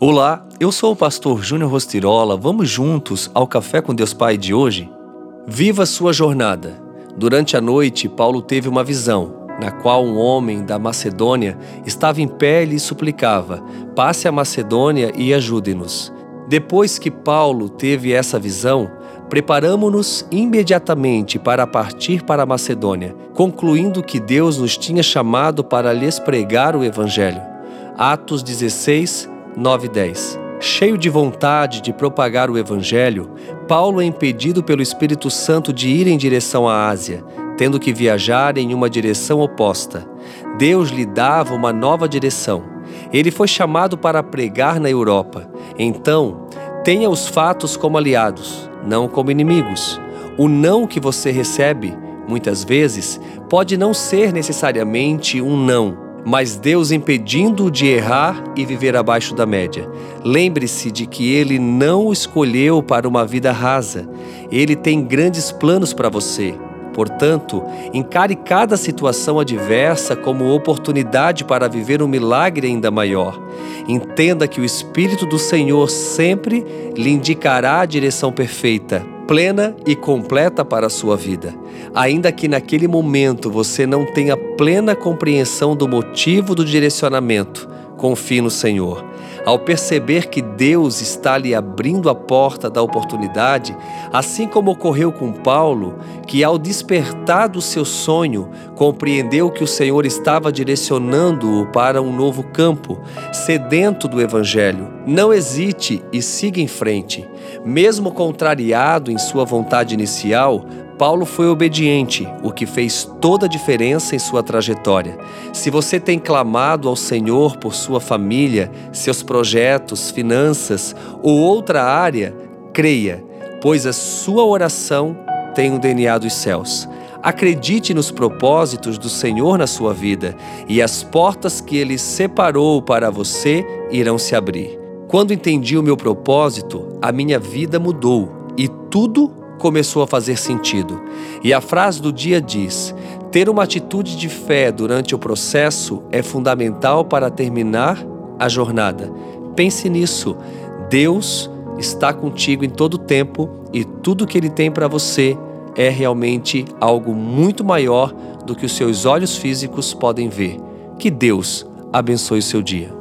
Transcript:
Olá, eu sou o pastor Júnior Rostirola. Vamos juntos ao Café com Deus Pai de hoje? Viva sua jornada. Durante a noite, Paulo teve uma visão, na qual um homem da Macedônia estava em pé e suplicava: Passe a Macedônia e ajude-nos. Depois que Paulo teve essa visão, preparamo-nos imediatamente para partir para a Macedônia, concluindo que Deus nos tinha chamado para lhes pregar o Evangelho. Atos 16, 9 e 10. Cheio de vontade de propagar o Evangelho, Paulo é impedido pelo Espírito Santo de ir em direção à Ásia, tendo que viajar em uma direção oposta. Deus lhe dava uma nova direção. Ele foi chamado para pregar na Europa. Então, tenha os fatos como aliados, não como inimigos. O não que você recebe, muitas vezes, pode não ser necessariamente um não mas Deus impedindo-o de errar e viver abaixo da média. Lembre-se de que Ele não o escolheu para uma vida rasa. Ele tem grandes planos para você. Portanto, encare cada situação adversa como oportunidade para viver um milagre ainda maior. Entenda que o Espírito do Senhor sempre lhe indicará a direção perfeita plena e completa para a sua vida. Ainda que naquele momento você não tenha plena compreensão do motivo do direcionamento, confie no Senhor. Ao perceber que Deus está lhe abrindo a porta da oportunidade, assim como ocorreu com Paulo, que ao despertar do seu sonho, compreendeu que o Senhor estava direcionando-o para um novo campo, sedento do Evangelho. Não hesite e siga em frente. Mesmo contrariado em sua vontade inicial, Paulo foi obediente, o que fez toda a diferença em sua trajetória. Se você tem clamado ao Senhor por sua família, seus projetos, finanças ou outra área, creia, pois a sua oração tem o DNA dos céus. Acredite nos propósitos do Senhor na sua vida e as portas que Ele separou para você irão se abrir. Quando entendi o meu propósito, a minha vida mudou e tudo começou a fazer sentido. E a frase do dia diz: ter uma atitude de fé durante o processo é fundamental para terminar a jornada. Pense nisso. Deus está contigo em todo o tempo e tudo que Ele tem para você é realmente algo muito maior do que os seus olhos físicos podem ver. Que Deus abençoe o seu dia.